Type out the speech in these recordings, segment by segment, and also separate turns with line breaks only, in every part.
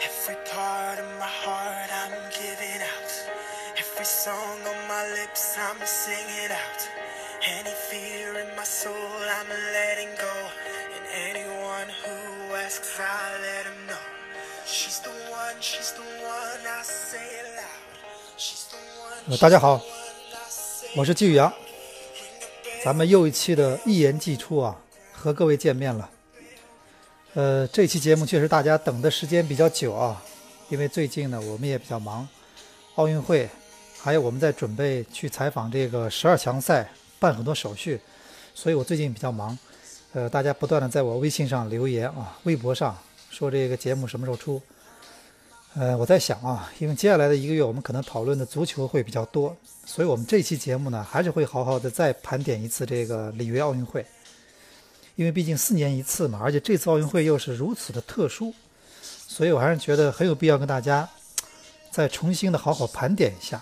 Every part of my heart I'm giving out. Every song on my lips I'm singing out. Any fear in my soul I'm letting go. And anyone who asks I let them know. She's the one, she's the one, I say it loud. She's the one.
呃大家好
she's the one,
我是季宇阳.咱们又一期的一言既出啊，和各位见面了。呃，这期节目确实大家等的时间比较久啊，因为最近呢我们也比较忙，奥运会，还有我们在准备去采访这个十二强赛，办很多手续，所以我最近比较忙。呃，大家不断的在我微信上留言啊，微博上说这个节目什么时候出。呃，我在想啊，因为接下来的一个月我们可能讨论的足球会比较多，所以我们这期节目呢，还是会好好的再盘点一次这个里约奥运会，因为毕竟四年一次嘛，而且这次奥运会又是如此的特殊，所以我还是觉得很有必要跟大家再重新的好好盘点一下。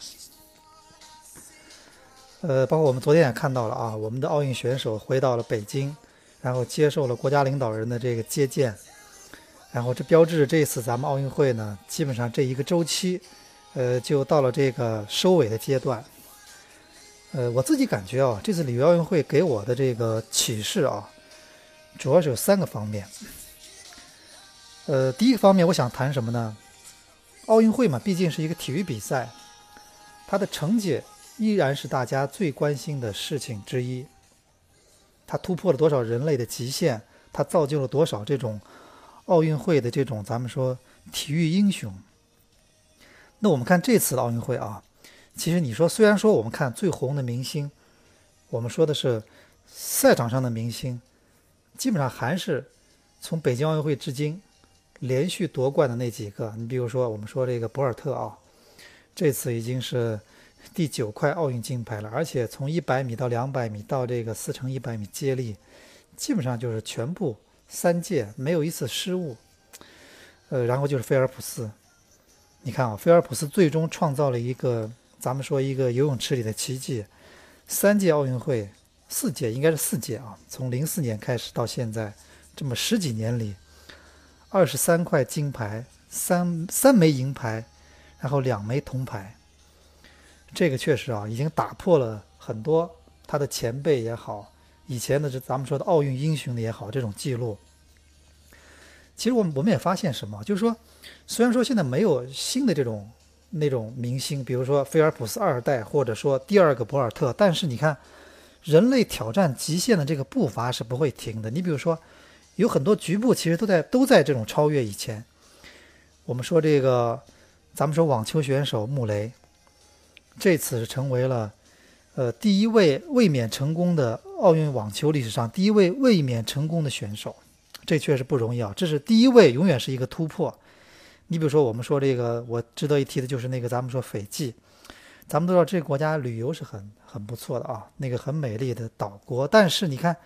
呃，包括我们昨天也看到了啊，我们的奥运选手回到了北京，然后接受了国家领导人的这个接见，然后这标志着这次咱们奥运会呢，基本上这一个周期，呃，就到了这个收尾的阶段。呃，我自己感觉啊，这次里约奥运会给我的这个启示啊，主要是有三个方面。呃，第一个方面，我想谈什么呢？奥运会嘛，毕竟是一个体育比赛，它的成绩依然是大家最关心的事情之一。它突破了多少人类的极限？它造就了多少这种奥运会的这种咱们说体育英雄？那我们看这次的奥运会啊，其实你说，虽然说我们看最红的明星，我们说的是赛场上的明星，基本上还是从北京奥运会至今连续夺冠的那几个。你比如说，我们说这个博尔特啊，这次已经是第九块奥运金牌了，而且从一百米到两百米到这个四乘一百米接力，基本上就是全部三届没有一次失误。呃，然后就是菲尔普斯，你看啊，菲尔普斯最终创造了一个咱们说一个游泳池里的奇迹，三届奥运会，四届应该是四届啊，从零四年开始到现在，这么十几年里，二十三块金牌，三三枚银牌，然后两枚铜牌，这个确实啊，已经打破了很多他的前辈也好，以前的这咱们说的奥运英雄的也好，这种记录。其实我们我们也发现什么，就是说，虽然说现在没有新的这种那种明星，比如说菲尔普斯二代，或者说第二个博尔特，但是你看，人类挑战极限的这个步伐是不会停的。你比如说，有很多局部其实都在都在这种超越以前。我们说这个，咱们说网球选手穆雷，这次是成为了呃第一位卫冕成功的奥运网球历史上第一位卫冕成功的选手。这确实不容易啊！这是第一位，永远是一个突破。你比如说，我们说这个，我值得一提的就是那个，咱们说斐济，咱们都知道这个国家旅游是很很不错的啊，那个很美丽的岛国。但是你看，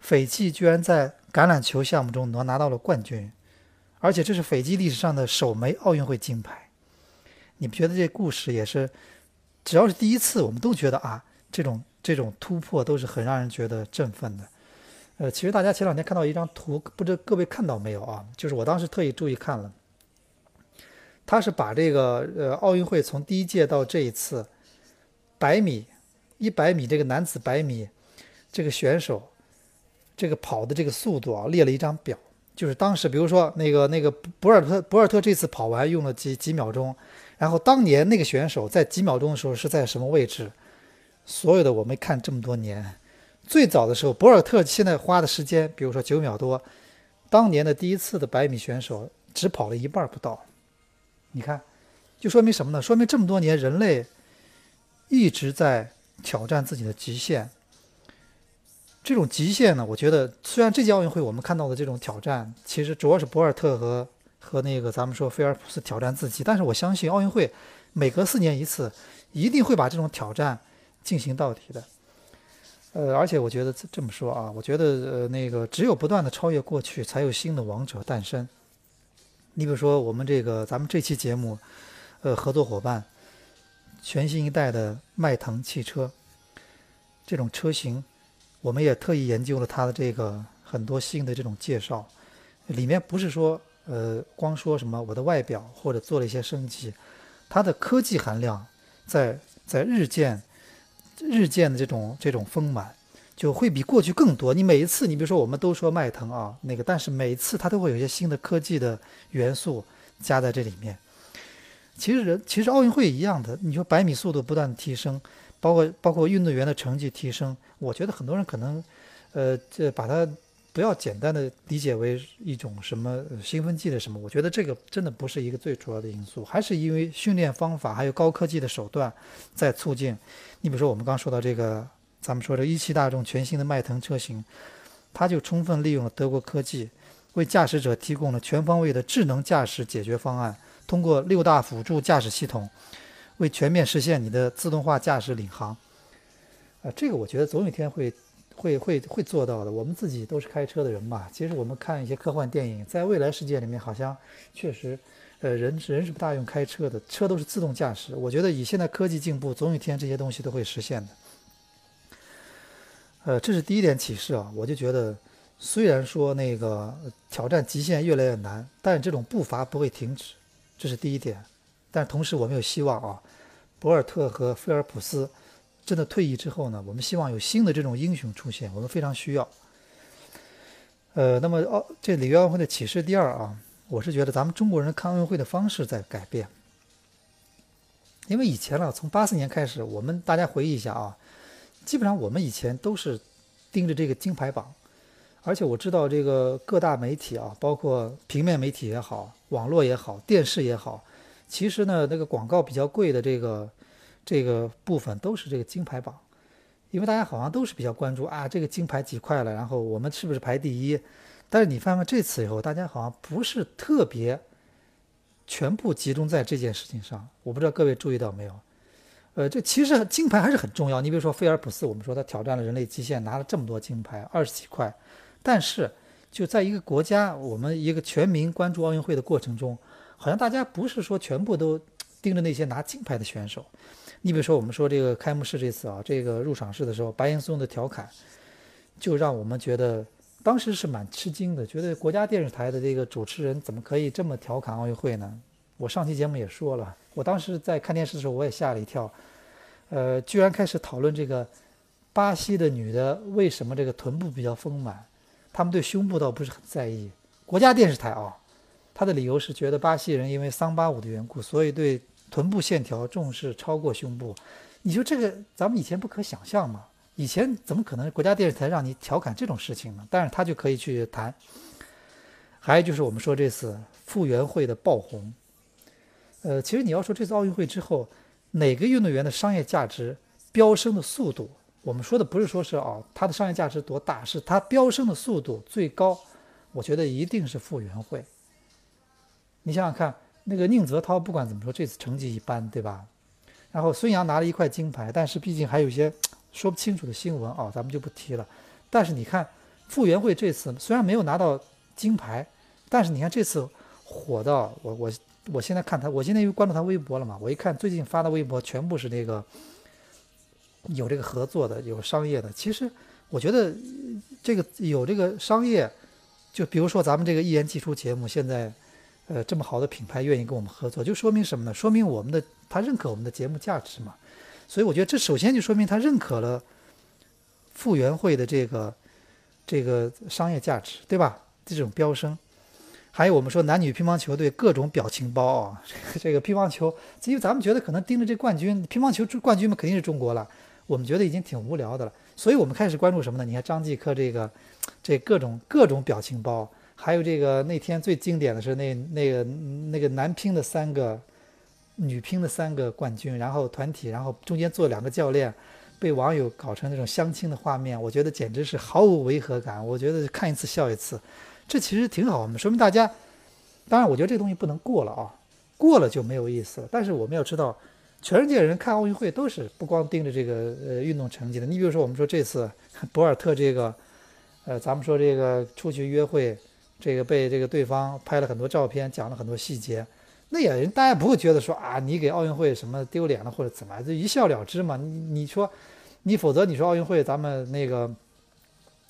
斐济居然在橄榄球项目中拿拿到了冠军，而且这是斐济历史上的首枚奥运会金牌。你不觉得这故事也是，只要是第一次，我们都觉得啊，这种这种突破都是很让人觉得振奋的。呃，其实大家前两天看到一张图，不知各位看到没有啊？就是我当时特意注意看了，他是把这个呃奥运会从第一届到这一次，百米、一百米这个男子百米这个选手这个跑的这个速度啊列了一张表，就是当时比如说那个那个博尔特博尔特这次跑完用了几几秒钟，然后当年那个选手在几秒钟的时候是在什么位置？所有的我们看这么多年。最早的时候，博尔特现在花的时间，比如说九秒多，当年的第一次的百米选手只跑了一半不到。你看，就说明什么呢？说明这么多年人类一直在挑战自己的极限。这种极限呢，我觉得虽然这届奥运会我们看到的这种挑战，其实主要是博尔特和和那个咱们说菲尔普斯挑战自己，但是我相信奥运会每隔四年一次，一定会把这种挑战进行到底的。呃，而且我觉得这么说啊，我觉得呃，那个只有不断的超越过去，才有新的王者诞生。你比如说我们这个咱们这期节目，呃，合作伙伴，全新一代的迈腾汽车，这种车型，我们也特意研究了它的这个很多新的这种介绍。里面不是说呃光说什么我的外表或者做了一些升级，它的科技含量在在日渐日渐的这种这种丰满，就会比过去更多。你每一次，你比如说我们都说迈腾啊那个，但是每一次它都会有一些新的科技的元素加在这里面。其实其实奥运会一样的，你说百米速度不断提升，包括包括运动员的成绩提升，我觉得很多人可能，呃，这把它不要简单的理解为一种什么兴奋剂的什么，我觉得这个真的不是一个最主要的因素，还是因为训练方法还有高科技的手段在促进。你比如说我们刚说到这个，咱们说这一汽大众全新的迈腾车型，它就充分利用了德国科技，为驾驶者提供了全方位的智能驾驶解决方案。通过六大辅助驾驶系统，为全面实现你的自动化驾驶领航。啊，这个我觉得总有一天会会会会做到的。我们自己都是开车的人嘛，其实我们看一些科幻电影，在未来世界里面，好像确实，呃，人人是不大用开车的，车都是自动驾驶。我觉得以现在科技进步，总有一天这些东西都会实现的。呃，这是第一点启示啊，我就觉得，虽然说那个挑战极限越来越难，但这种步伐不会停止。这是第一点，但同时我们有希望啊，博尔特和菲尔普斯真的退役之后呢，我们希望有新的这种英雄出现，我们非常需要。呃，那么奥这里约奥运会的启示第二啊，我是觉得咱们中国人看奥运会的方式在改变，因为以前呢，从八四年开始，我们大家回忆一下啊，基本上我们以前都是盯着这个金牌榜。而且我知道这个各大媒体啊，包括平面媒体也好，网络也好，电视也好，其实呢，那个广告比较贵的这个这个部分都是这个金牌榜，因为大家好像都是比较关注啊，这个金牌几块了，然后我们是不是排第一？但是你发现这次以后，大家好像不是特别全部集中在这件事情上。我不知道各位注意到没有？呃，这其实金牌还是很重要。你比如说菲尔普斯，我们说他挑战了人类极限，拿了这么多金牌，二十几块。但是，就在一个国家，我们一个全民关注奥运会的过程中，好像大家不是说全部都盯着那些拿金牌的选手。你比如说，我们说这个开幕式这次啊，这个入场式的时候，白岩松的调侃，就让我们觉得当时是蛮吃惊的，觉得国家电视台的这个主持人怎么可以这么调侃奥运会呢？我上期节目也说了，我当时在看电视的时候，我也吓了一跳，呃，居然开始讨论这个巴西的女的为什么这个臀部比较丰满。他们对胸部倒不是很在意，国家电视台啊，他的理由是觉得巴西人因为桑巴舞的缘故，所以对臀部线条重视超过胸部。你说这个咱们以前不可想象嘛？以前怎么可能国家电视台让你调侃这种事情呢？但是他就可以去谈。还有就是我们说这次傅园慧的爆红，呃，其实你要说这次奥运会之后，哪个运动员的商业价值飙升的速度？我们说的不是说是哦，它的商业价值多大，是它飙升的速度最高。我觉得一定是傅园慧。你想想看，那个宁泽涛不管怎么说，这次成绩一般，对吧？然后孙杨拿了一块金牌，但是毕竟还有一些说不清楚的新闻啊，咱们就不提了。但是你看傅园慧这次虽然没有拿到金牌，但是你看这次火到我我我现在看他，我现在因为关注他微博了嘛，我一看最近发的微博全部是那个。有这个合作的，有商业的。其实我觉得这个有这个商业，就比如说咱们这个一言既出节目，现在呃这么好的品牌愿意跟我们合作，就说明什么呢？说明我们的他认可我们的节目价值嘛。所以我觉得这首先就说明他认可了傅园慧的这个这个商业价值，对吧？这种飙升。还有我们说男女乒乓球队各种表情包啊，这个乒乓球，因为咱们觉得可能盯着这冠军，乒乓球冠军嘛肯定是中国了。我们觉得已经挺无聊的了，所以我们开始关注什么呢？你看张继科这个，这各种各种表情包，还有这个那天最经典的是那那个那个男乒的三个，女乒的三个冠军，然后团体，然后中间坐两个教练，被网友搞成那种相亲的画面，我觉得简直是毫无违和感。我觉得看一次笑一次，这其实挺好的，说明大家，当然我觉得这东西不能过了啊，过了就没有意思了。但是我们要知道。全世界人看奥运会都是不光盯着这个呃运动成绩的。你比如说，我们说这次 博尔特这个，呃，咱们说这个出去约会，这个被这个对方拍了很多照片，讲了很多细节，那也人大家不会觉得说啊，你给奥运会什么丢脸了或者怎么，就一笑了之嘛。你你说，你否则你说奥运会咱们那个，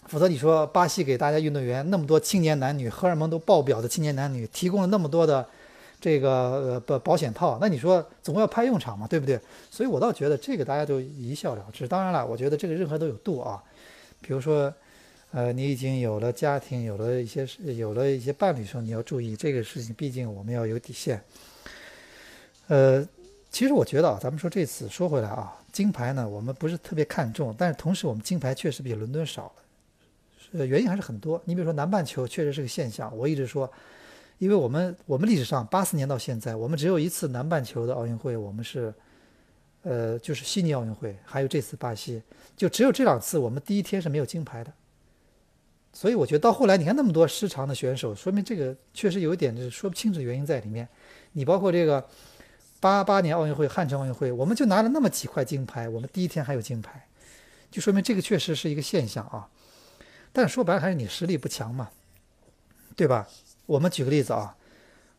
否则你说巴西给大家运动员那么多青年男女荷尔蒙都爆表的青年男女提供了那么多的这个呃保保险套，那你说总要派用场嘛，对不对？所以我倒觉得这个大家就一笑了之。当然了，我觉得这个任何都有度啊，比如说。呃，你已经有了家庭，有了一些有了一些伴侣的时候，你要注意这个事情，毕竟我们要有底线。呃，其实我觉得啊，咱们说这次说回来啊，金牌呢，我们不是特别看重，但是同时我们金牌确实比伦敦少了，呃，原因还是很多。你比如说南半球确实是个现象，我一直说，因为我们我们历史上八四年到现在，我们只有一次南半球的奥运会，我们是，呃，就是悉尼奥运会，还有这次巴西，就只有这两次，我们第一天是没有金牌的。所以我觉得到后来，你看那么多失常的选手，说明这个确实有一点就是说不清楚原因在里面。你包括这个八八年奥运会汉城奥运会，我们就拿了那么几块金牌，我们第一天还有金牌，就说明这个确实是一个现象啊。但说白了还是你实力不强嘛，对吧？我们举个例子啊，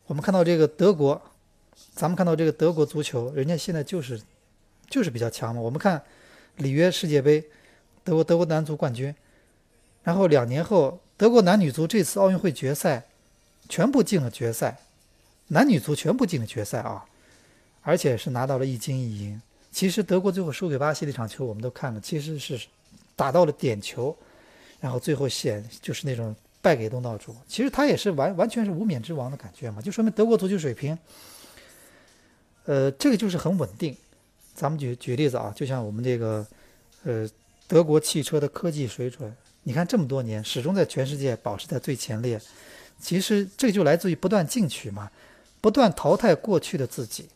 我们看到这个德国，咱们看到这个德国足球，人家现在就是就是比较强嘛。我们看里约世界杯，德国德国男足冠军。然后两年后，德国男女足这次奥运会决赛，全部进了决赛，男女足全部进了决赛啊，而且是拿到了一金一银。其实德国最后输给巴西那场球，我们都看了，其实是打到了点球，然后最后显就是那种败给东道主。其实他也是完完全是无冕之王的感觉嘛，就说明德国足球水平，呃，这个就是很稳定。咱们举举例子啊，就像我们这个，呃，德国汽车的科技水准。你看这么多年，始终在全世界保持在最前列。其实这就来自于不断进取嘛，不断淘汰过去的自己。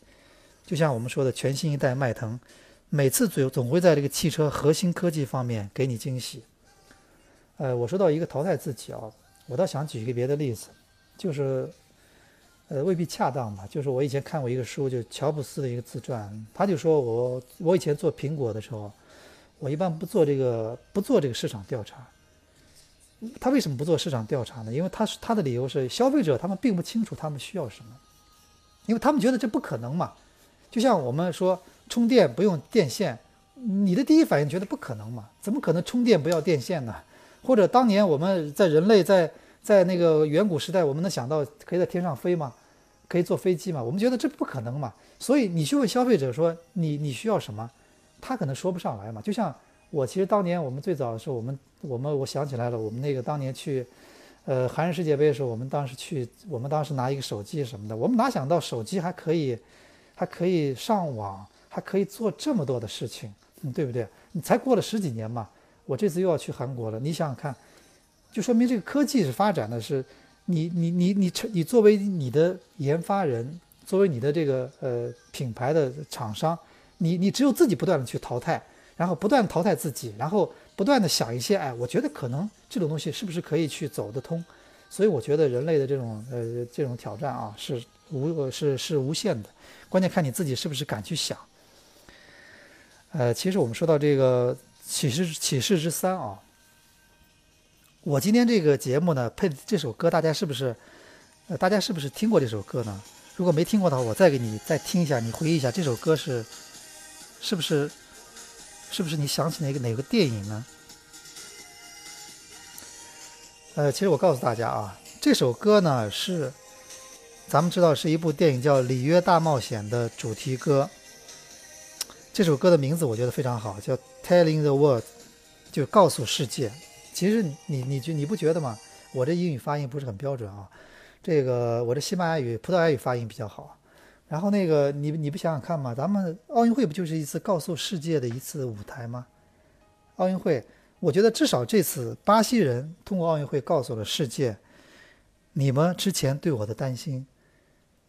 就像我们说的，全新一代迈腾，每次总总会在这个汽车核心科技方面给你惊喜。呃，我说到一个淘汰自己啊，我倒想举一个别的例子，就是呃未必恰当吧。就是我以前看过一个书，就乔布斯的一个自传，他就说我我以前做苹果的时候，我一般不做这个不做这个市场调查。他为什么不做市场调查呢？因为他是他的理由是消费者他们并不清楚他们需要什么，因为他们觉得这不可能嘛。就像我们说充电不用电线，你的第一反应觉得不可能嘛？怎么可能充电不要电线呢？或者当年我们在人类在在那个远古时代，我们能想到可以在天上飞吗？可以坐飞机吗？我们觉得这不可能嘛。所以你去问消费者说你你需要什么，他可能说不上来嘛。就像我其实当年我们最早的时候我们。我们我想起来了，我们那个当年去，呃，韩日世界杯的时候，我们当时去，我们当时拿一个手机什么的，我们哪想到手机还可以，还可以上网，还可以做这么多的事情，嗯，对不对？你才过了十几年嘛，我这次又要去韩国了，你想想看，就说明这个科技是发展的是，你你你你你作为你的研发人，作为你的这个呃品牌的厂商，你你只有自己不断的去淘汰，然后不断淘汰自己，然后。不断的想一些，哎，我觉得可能这种东西是不是可以去走得通？所以我觉得人类的这种呃这种挑战啊，是无是是无限的，关键看你自己是不是敢去想。呃，其实我们说到这个启示启示之三啊，我今天这个节目呢配这首歌，大家是不是呃大家是不是听过这首歌呢？如果没听过的话，我再给你再听一下，你回忆一下这首歌是是不是？是不是你想起哪个哪个电影呢？呃，其实我告诉大家啊，这首歌呢是咱们知道是一部电影叫《里约大冒险》的主题歌。这首歌的名字我觉得非常好，叫《Telling the World》，就告诉世界。其实你你觉你不觉得吗？我这英语发音不是很标准啊，这个我这西班牙语、葡萄牙语发音比较好。然后那个你你不想想看吗，咱们奥运会不就是一次告诉世界的一次舞台吗？奥运会，我觉得至少这次巴西人通过奥运会告诉了世界，你们之前对我的担心，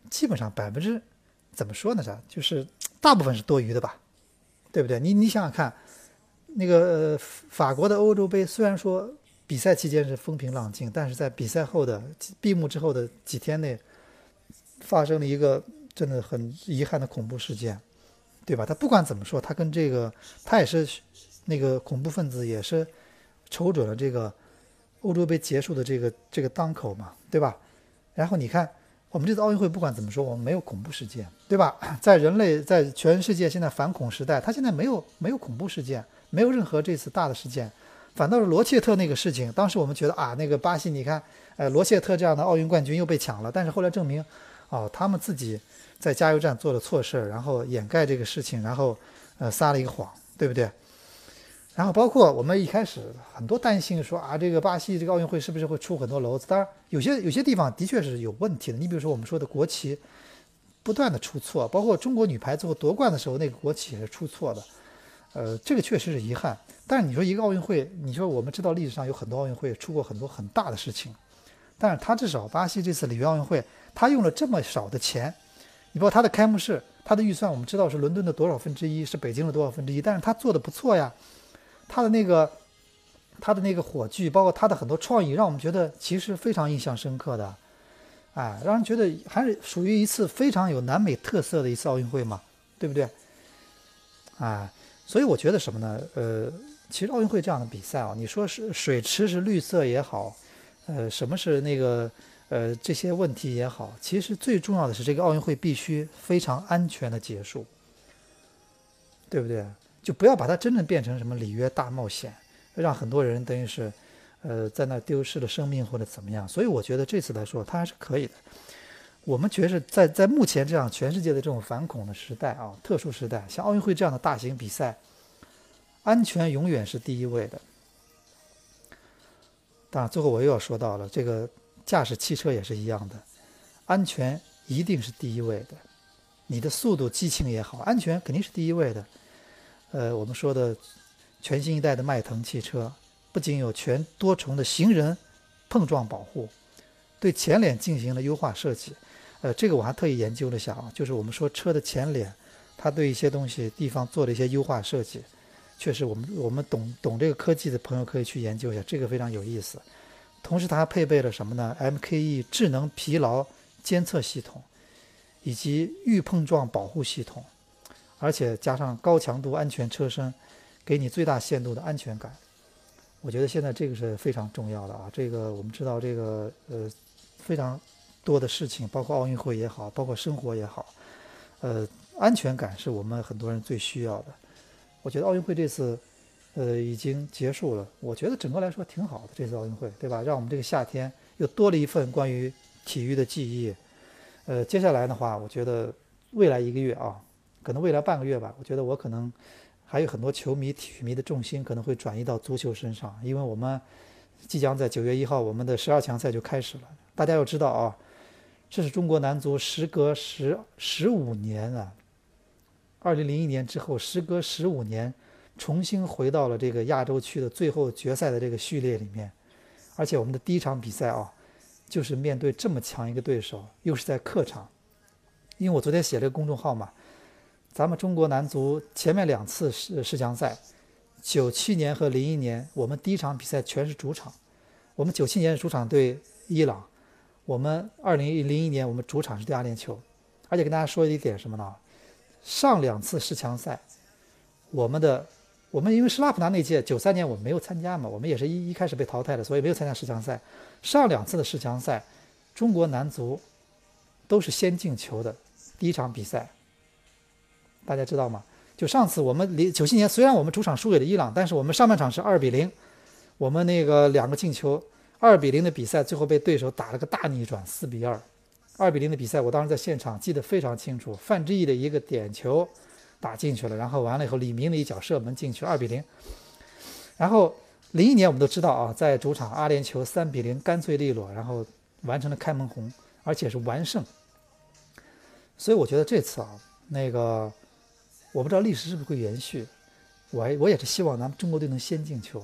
基本上百分之怎么说呢？啥就是大部分是多余的吧，对不对？你你想想看，那个法国的欧洲杯虽然说比赛期间是风平浪静，但是在比赛后的闭幕之后的几天内，发生了一个。真的很遗憾的恐怖事件，对吧？他不管怎么说，他跟这个他也是那个恐怖分子，也是瞅准了这个欧洲杯结束的这个这个当口嘛，对吧？然后你看，我们这次奥运会不管怎么说，我们没有恐怖事件，对吧？在人类在全世界现在反恐时代，他现在没有没有恐怖事件，没有任何这次大的事件反倒是罗切特那个事情，当时我们觉得啊，那个巴西，你看，呃，罗切特这样的奥运冠军又被抢了，但是后来证明，哦，他们自己在加油站做了错事，然后掩盖这个事情，然后呃撒了一个谎，对不对？然后包括我们一开始很多担心说啊，这个巴西这个奥运会是不是会出很多篓子？当然，有些有些地方的确是有问题的。你比如说我们说的国旗不断的出错，包括中国女排最后夺冠的时候那个国旗也是出错的。呃，这个确实是遗憾。但是你说一个奥运会，你说我们知道历史上有很多奥运会出过很多很大的事情，但是他至少巴西这次里约奥运会，他用了这么少的钱，你包括他的开幕式，他的预算我们知道是伦敦的多少分之一，是北京的多少分之一，但是他做的不错呀。他的那个，他的那个火炬，包括他的很多创意，让我们觉得其实非常印象深刻的，哎，让人觉得还是属于一次非常有南美特色的一次奥运会嘛，对不对？哎，所以我觉得什么呢？呃，其实奥运会这样的比赛啊，你说是水池是绿色也好，呃，什么是那个呃这些问题也好，其实最重要的是这个奥运会必须非常安全的结束，对不对？就不要把它真正变成什么里约大冒险，让很多人等于是，呃，在那丢失了生命或者怎么样。所以我觉得这次来说，它还是可以的。我们觉得在在目前这样全世界的这种反恐的时代啊，特殊时代，像奥运会这样的大型比赛，安全永远是第一位的。当然，最后我又要说到了，这个驾驶汽车也是一样的，安全一定是第一位的。你的速度、激情也好，安全肯定是第一位的。呃，我们说的全新一代的迈腾汽车，不仅有全多重的行人碰撞保护，对前脸进行了优化设计。呃，这个我还特意研究了下啊，就是我们说车的前脸，它对一些东西地方做了一些优化设计。确实，我们我们懂懂这个科技的朋友可以去研究一下，这个非常有意思。同时，它还配备了什么呢？MKE 智能疲劳监测系统，以及预碰撞保护系统。而且加上高强度安全车身，给你最大限度的安全感。我觉得现在这个是非常重要的啊！这个我们知道，这个呃非常多的事情，包括奥运会也好，包括生活也好，呃，安全感是我们很多人最需要的。我觉得奥运会这次呃已经结束了，我觉得整个来说挺好的。这次奥运会，对吧？让我们这个夏天又多了一份关于体育的记忆。呃，接下来的话，我觉得未来一个月啊。可能未来半个月吧，我觉得我可能还有很多球迷、体育迷的重心可能会转移到足球身上，因为我们即将在九月一号，我们的十二强赛就开始了。大家要知道啊，这是中国男足时隔十十五年啊，二零零一年之后，时隔十五年，重新回到了这个亚洲区的最后决赛的这个序列里面，而且我们的第一场比赛啊，就是面对这么强一个对手，又是在客场。因为我昨天写了个公众号嘛。咱们中国男足前面两次世世强赛，九七年和零一年，我们第一场比赛全是主场。我们九七年主场对伊朗，我们二零零一年我们主场是对阿联酋。而且跟大家说一点什么呢？上两次世强赛，我们的我们因为施拉普纳那届九三年我们没有参加嘛，我们也是一一开始被淘汰的，所以没有参加世强赛。上两次的世强赛，中国男足都是先进球的第一场比赛。大家知道吗？就上次我们零九七年，虽然我们主场输给了伊朗，但是我们上半场是二比零，我们那个两个进球，二比零的比赛最后被对手打了个大逆转，四比二。二比零的比赛，我当时在现场记得非常清楚，范志毅的一个点球打进去了，然后完了以后李明的一脚射门进去，二比零。然后零一年我们都知道啊，在主场阿联酋三比零干脆利落，然后完成了开门红，而且是完胜。所以我觉得这次啊，那个。我不知道历史是不是会延续，我我也是希望咱们中国队能先进球，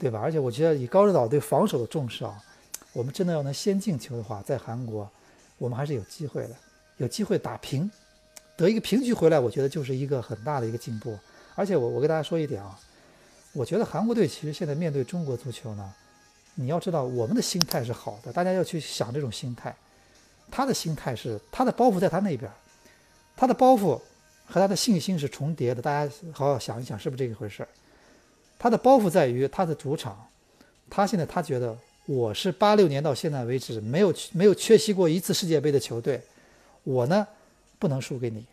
对吧？而且我觉得以高指导对防守的重视啊，我们真的要能先进球的话，在韩国我们还是有机会的，有机会打平，得一个平局回来，我觉得就是一个很大的一个进步。而且我我跟大家说一点啊，我觉得韩国队其实现在面对中国足球呢，你要知道我们的心态是好的，大家要去想这种心态，他的心态是他的包袱在他那边，他的包袱。和他的信心是重叠的，大家好好想一想，是不是这一回事？他的包袱在于他的主场，他现在他觉得我是八六年到现在为止没有没有缺席过一次世界杯的球队，我呢不能输给你，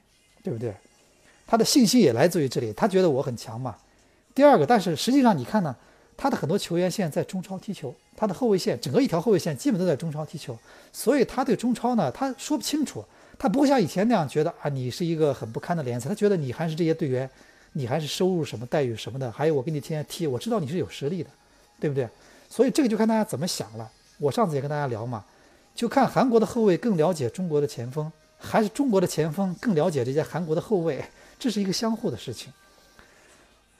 对不对？他的信心也来自于这里，他觉得我很强嘛。第二个，但是实际上你看呢，他的很多球员现在在中超踢球，他的后卫线整个一条后卫线基本都在中超踢球，所以他对中超呢，他说不清楚，他不会像以前那样觉得啊，你是一个很不堪的联赛，他觉得你还是这些队员，你还是收入什么待遇什么的，还有我给你天天踢，我知道你是有实力的，对不对？所以这个就看大家怎么想了。我上次也跟大家聊嘛，就看韩国的后卫更了解中国的前锋，还是中国的前锋更了解这些韩国的后卫，这是一个相互的事情。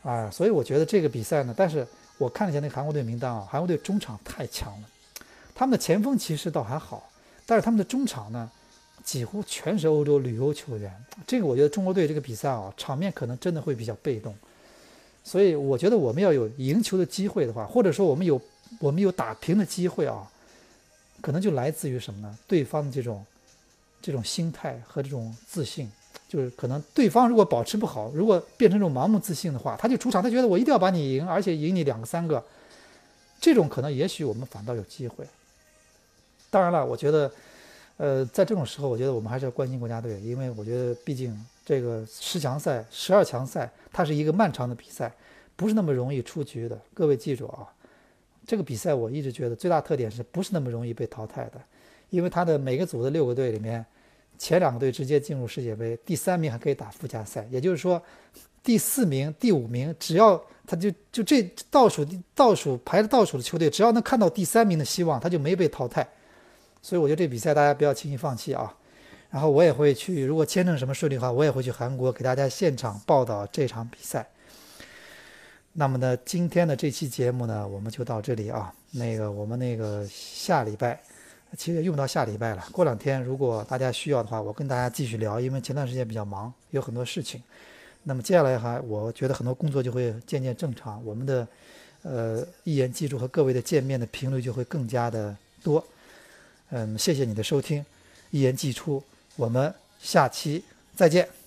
啊，所以我觉得这个比赛呢，但是。我看了一下那个韩国队名单啊，韩国队中场太强了，他们的前锋其实倒还好，但是他们的中场呢，几乎全是欧洲旅游球员。这个我觉得中国队这个比赛啊，场面可能真的会比较被动。所以我觉得我们要有赢球的机会的话，或者说我们有我们有打平的机会啊，可能就来自于什么呢？对方的这种这种心态和这种自信。就是可能对方如果保持不好，如果变成这种盲目自信的话，他就出场，他觉得我一定要把你赢，而且赢你两个三个，这种可能也许我们反倒有机会。当然了，我觉得，呃，在这种时候，我觉得我们还是要关心国家队，因为我觉得毕竟这个十强赛、十二强赛，它是一个漫长的比赛，不是那么容易出局的。各位记住啊，这个比赛我一直觉得最大特点是不是那么容易被淘汰的，因为它的每个组的六个队里面。前两个队直接进入世界杯，第三名还可以打附加赛，也就是说，第四名、第五名，只要他就就这倒数倒数排着倒数的球队，只要能看到第三名的希望，他就没被淘汰。所以我觉得这比赛大家不要轻易放弃啊！然后我也会去，如果签证什么顺利的话，我也会去韩国给大家现场报道这场比赛。那么呢，今天的这期节目呢，我们就到这里啊。那个我们那个下礼拜。其实用不到下礼拜了，过两天如果大家需要的话，我跟大家继续聊。因为前段时间比较忙，有很多事情。那么接下来哈，我觉得很多工作就会渐渐正常，我们的呃一言记住和各位的见面的频率就会更加的多。嗯谢谢你的收听一言既出我们下期再见。